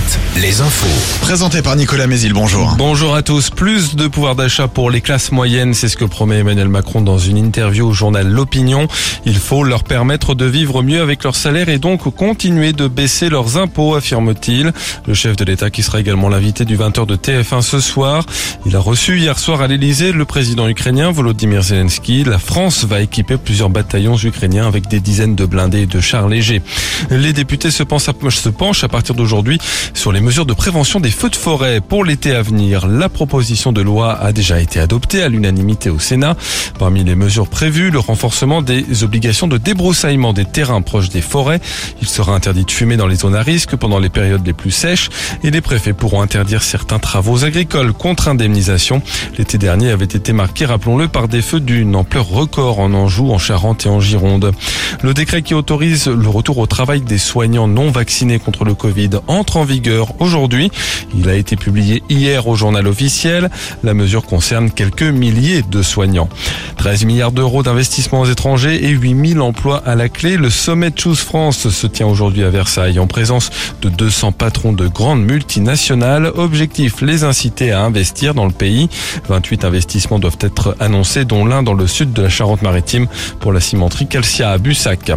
Moret. Les infos. Présenté par Nicolas Mézil, bonjour. Bonjour à tous. Plus de pouvoir d'achat pour les classes moyennes, c'est ce que promet Emmanuel Macron dans une interview au journal L'Opinion. Il faut leur permettre de vivre mieux avec leur salaire et donc continuer de baisser leurs impôts, affirme-t-il. Le chef de l'État qui sera également l'invité du 20h de TF1 ce soir. Il a reçu hier soir à l'Elysée le président ukrainien Volodymyr Zelensky. La France va équiper plusieurs bataillons ukrainiens avec des dizaines de blindés et de chars légers. Les députés se, se penchent à partir d'aujourd'hui sur les mesures de prévention des feux de forêt pour l'été à venir. La proposition de loi a déjà été adoptée à l'unanimité au Sénat. Parmi les mesures prévues, le renforcement des obligations de débroussaillement des terrains proches des forêts. Il sera interdit de fumer dans les zones à risque pendant les périodes les plus sèches et les préfets pourront interdire certains travaux agricoles contre indemnisation. L'été dernier avait été marqué, rappelons-le, par des feux d'une ampleur record en Anjou, en Charente et en Gironde. Le décret qui autorise le retour au travail des soignants non vaccinés contre le Covid entre en vigueur aujourd'hui. Il a été publié hier au journal officiel. La mesure concerne quelques milliers de soignants. 13 milliards d'euros d'investissements étrangers et 8000 emplois à la clé. Le sommet Choose France se tient aujourd'hui à Versailles en présence de 200 patrons de grandes multinationales. Objectif, les inciter à investir dans le pays. 28 investissements doivent être annoncés, dont l'un dans le sud de la Charente-Maritime pour la cimenterie Calcia à Bussac.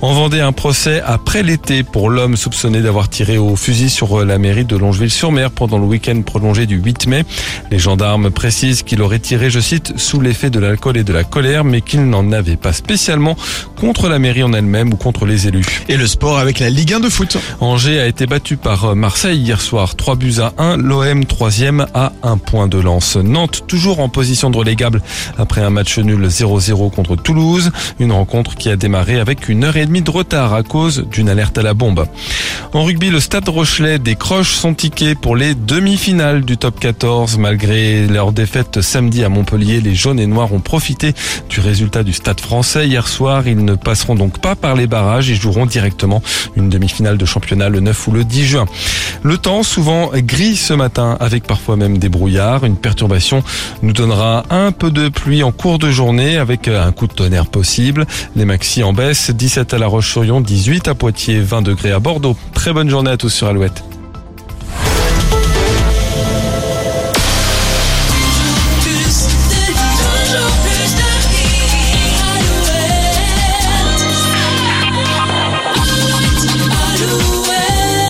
En Vendée, un procès après l'été pour l'homme soupçonné d'avoir tiré au fusil sur la mairie de Longeville-sur-Mer pendant le week-end prolongé du 8 mai. Les gendarmes précisent qu'il aurait tiré, je cite, sous l'effet de l'alcool et de la colère, mais qu'il n'en avait pas spécialement contre la mairie en elle-même ou contre les élus. Et le sport avec la Ligue 1 de foot. Angers a été battu par Marseille hier soir, 3 buts à 1. L'OM troisième à un point de lance. Nantes toujours en position de relégable après un match nul 0-0 contre Toulouse. Une rencontre qui a démarré avec une heure et demie de retard à cause d'une alerte à la bombe. En rugby, le Stade Rochelet décroche son ticket pour les demi-finales du top 14. Malgré leur défaite samedi à Montpellier, les jaunes et noirs ont profité du résultat du Stade français hier soir. Ils ne passeront donc pas par les barrages et joueront directement une demi-finale de championnat le 9 ou le 10 juin. Le temps souvent gris ce matin avec parfois même des brouillards. Une perturbation nous donnera un peu de pluie en cours de journée avec un coup de tonnerre possible. Les maxi en baisse, 17 à La Roche-sur-Yon, 18 à Poitiers, 20 degrés à Bordeaux. Très bonne journée à tous sur Alouette.